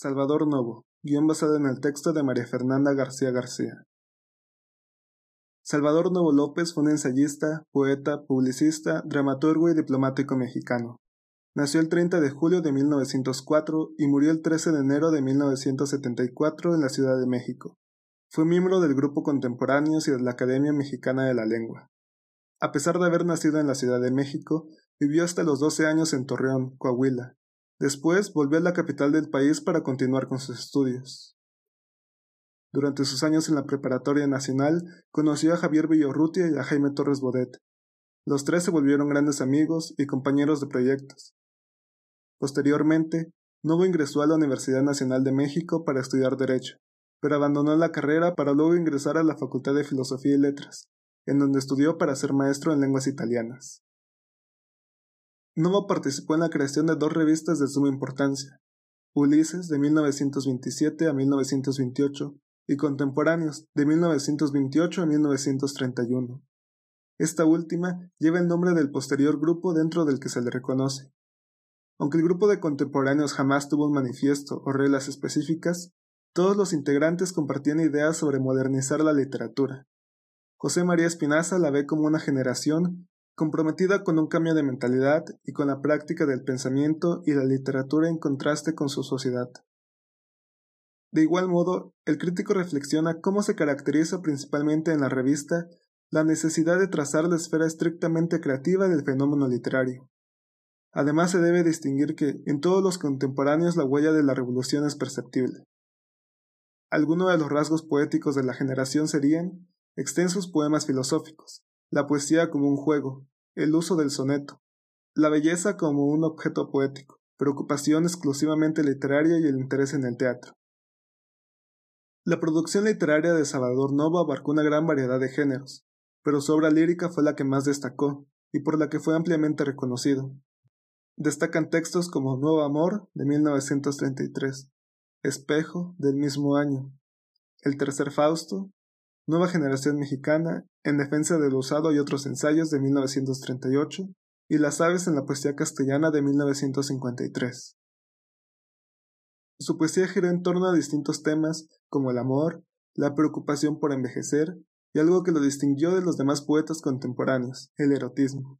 Salvador Novo, guion basado en el texto de María Fernanda García García. Salvador Novo López fue un ensayista, poeta, publicista, dramaturgo y diplomático mexicano. Nació el 30 de julio de 1904 y murió el 13 de enero de 1974 en la Ciudad de México. Fue miembro del grupo Contemporáneos y de la Academia Mexicana de la Lengua. A pesar de haber nacido en la Ciudad de México, vivió hasta los 12 años en Torreón, Coahuila, Después volvió a la capital del país para continuar con sus estudios. Durante sus años en la Preparatoria Nacional, conoció a Javier Villorrutia y a Jaime Torres Bodet. Los tres se volvieron grandes amigos y compañeros de proyectos. Posteriormente, Novo ingresó a la Universidad Nacional de México para estudiar Derecho, pero abandonó la carrera para luego ingresar a la Facultad de Filosofía y Letras, en donde estudió para ser maestro en lenguas italianas. Novo participó en la creación de dos revistas de suma importancia, Ulises de 1927 a 1928 y Contemporáneos de 1928 a 1931. Esta última lleva el nombre del posterior grupo dentro del que se le reconoce. Aunque el grupo de contemporáneos jamás tuvo un manifiesto o reglas específicas, todos los integrantes compartían ideas sobre modernizar la literatura. José María Espinaza la ve como una generación comprometida con un cambio de mentalidad y con la práctica del pensamiento y la literatura en contraste con su sociedad. De igual modo, el crítico reflexiona cómo se caracteriza principalmente en la revista la necesidad de trazar la esfera estrictamente creativa del fenómeno literario. Además se debe distinguir que en todos los contemporáneos la huella de la revolución es perceptible. Algunos de los rasgos poéticos de la generación serían extensos poemas filosóficos, la poesía como un juego, el uso del soneto, la belleza como un objeto poético, preocupación exclusivamente literaria y el interés en el teatro. La producción literaria de Salvador Novo abarcó una gran variedad de géneros, pero su obra lírica fue la que más destacó y por la que fue ampliamente reconocido. Destacan textos como Nuevo Amor de 1933, Espejo del mismo año, El Tercer Fausto Nueva Generación Mexicana, En Defensa del Usado y otros ensayos de 1938, y Las aves en la poesía castellana de 1953. Su poesía giró en torno a distintos temas como el amor, la preocupación por envejecer y algo que lo distinguió de los demás poetas contemporáneos, el erotismo.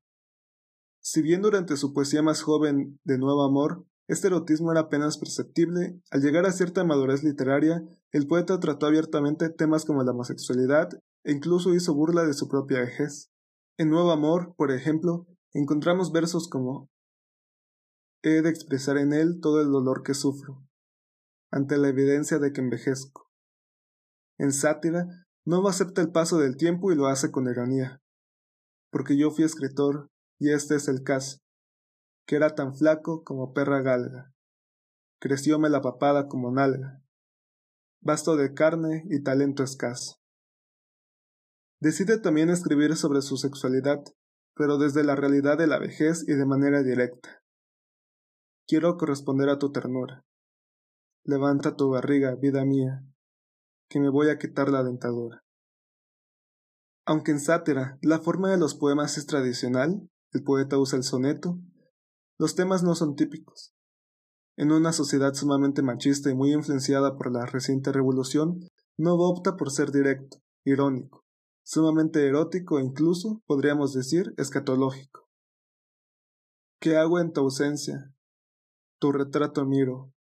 Si bien durante su poesía más joven de Nuevo Amor este erotismo era apenas perceptible. Al llegar a cierta madurez literaria, el poeta trató abiertamente temas como la homosexualidad e incluso hizo burla de su propia vejez. En Nuevo Amor, por ejemplo, encontramos versos como He de expresar en él todo el dolor que sufro, ante la evidencia de que envejezco. En Sátira, no acepta el paso del tiempo y lo hace con ironía, porque yo fui escritor y este es el caso que era tan flaco como perra galga. Crecióme la papada como nalga. Basto de carne y talento escaso. Decide también escribir sobre su sexualidad, pero desde la realidad de la vejez y de manera directa. Quiero corresponder a tu ternura. Levanta tu barriga, vida mía, que me voy a quitar la dentadura. Aunque en sátira la forma de los poemas es tradicional, el poeta usa el soneto, los temas no son típicos. En una sociedad sumamente machista y muy influenciada por la reciente revolución, no opta por ser directo, irónico, sumamente erótico e incluso, podríamos decir, escatológico. ¿Qué hago en tu ausencia? Tu retrato miro.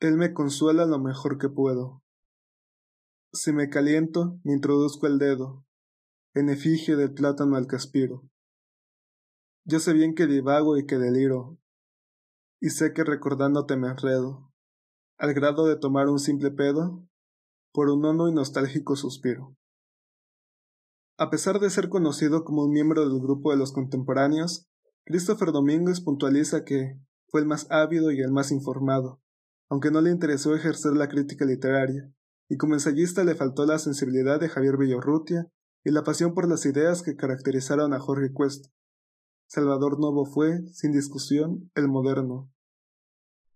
Él me consuela lo mejor que puedo. Si me caliento, me introduzco el dedo, en efigie del plátano al que aspiro. Yo sé bien que divago y que deliro, y sé que recordándote me enredo, al grado de tomar un simple pedo por un hondo y nostálgico suspiro. A pesar de ser conocido como un miembro del grupo de los contemporáneos, Christopher Domínguez puntualiza que fue el más ávido y el más informado, aunque no le interesó ejercer la crítica literaria, y como ensayista le faltó la sensibilidad de Javier Villorrutia y la pasión por las ideas que caracterizaron a Jorge Cuesta. Salvador Novo fue, sin discusión, el moderno.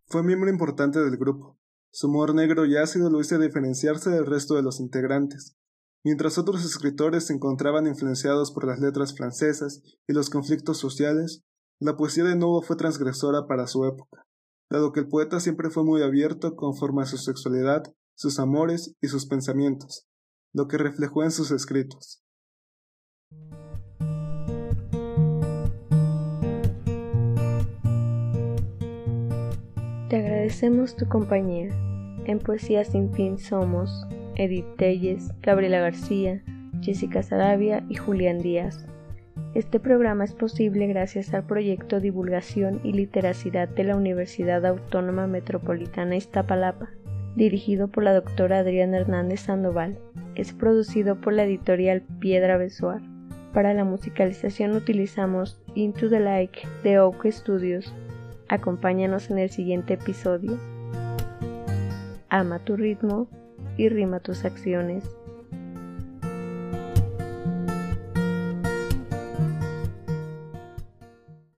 Fue miembro importante del grupo. Su humor negro y ácido lo hizo diferenciarse del resto de los integrantes. Mientras otros escritores se encontraban influenciados por las letras francesas y los conflictos sociales, la poesía de Novo fue transgresora para su época, dado que el poeta siempre fue muy abierto conforme a su sexualidad, sus amores y sus pensamientos, lo que reflejó en sus escritos. Te agradecemos tu compañía. En Poesía Sin Fin somos Edith Telles, Gabriela García, Jessica Sarabia y Julián Díaz. Este programa es posible gracias al proyecto Divulgación y Literacidad de la Universidad Autónoma Metropolitana Iztapalapa, dirigido por la doctora Adriana Hernández Sandoval. Es producido por la editorial Piedra Besoar. Para la musicalización utilizamos Into the Like de Oak Studios Acompáñanos en el siguiente episodio. Ama tu ritmo y rima tus acciones.